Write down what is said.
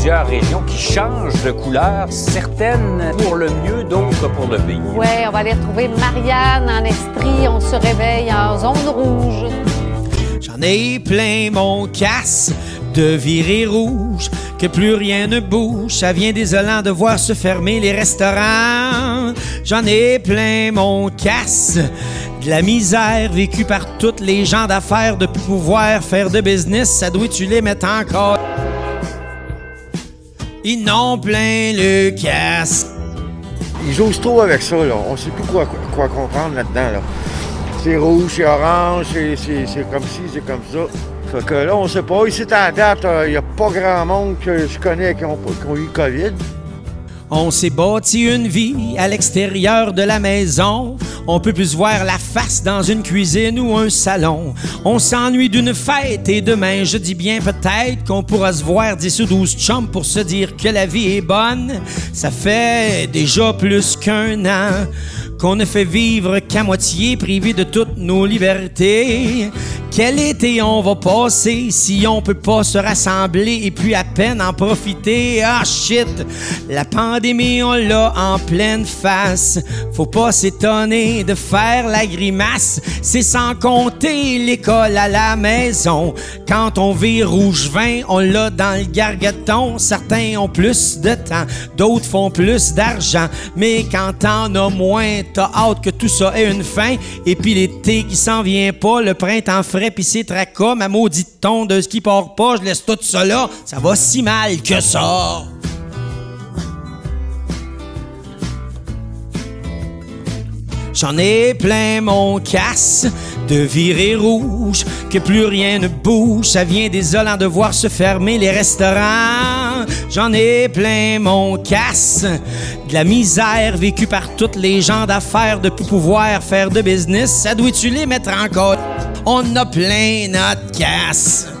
plusieurs régions qui changent de couleur, certaines pour le mieux, d'autres pour le pire. Ouais, on va aller retrouver Marianne en Estrie. On se réveille en zone rouge. J'en ai plein mon casse de virer rouge, que plus rien ne bouge. Ça vient désolant de voir se fermer les restaurants. J'en ai plein mon casse de la misère vécue par toutes les gens d'affaires de plus pouvoir faire de business. Ça doit tu les mettre encore? Ils n'ont plein le casse. Ils jouent trop avec ça, là. On sait plus quoi, comprendre là-dedans, là. C'est rouge, c'est orange, c'est, comme ci, c'est comme ça. Fait que là, on sait pas. Ici, à date, il n'y a pas grand monde que je connais qui ont, qui ont eu COVID. On s'est bâti une vie à l'extérieur de la maison. On peut plus voir la face dans une cuisine ou un salon. On s'ennuie d'une fête et demain, je dis bien peut-être qu'on pourra se voir 10 ou 12 chums pour se dire que la vie est bonne. Ça fait déjà plus qu'un an qu'on ne fait vivre qu'à moitié privé de toutes nos libertés. Quel été on va passer si on peut pas se rassembler et puis à peine en profiter? Ah shit! La pandémie, on l'a en pleine face. Faut pas s'étonner de faire la grimace. C'est sans compter l'école à la maison. Quand on vit rouge vin, on l'a dans le gargaton. Certains ont plus de temps, d'autres font plus d'argent. Mais quand t'en as moins, t'as hâte que tout ça ait une fin. Et puis l'été qui s'en vient pas, le printemps frais pis c'est tracas, ma maudite tondeuse qui part pas, je laisse tout là. Ça va si mal que ça. J'en ai plein mon casse de virer rouge, que plus rien ne bouge. Ça vient désolant de voir se fermer les restaurants. J'en ai plein mon casse de la misère vécue par toutes les gens d'affaires de pouvoir faire de business. Ça doit-tu les mettre en code? On a plein notre casse.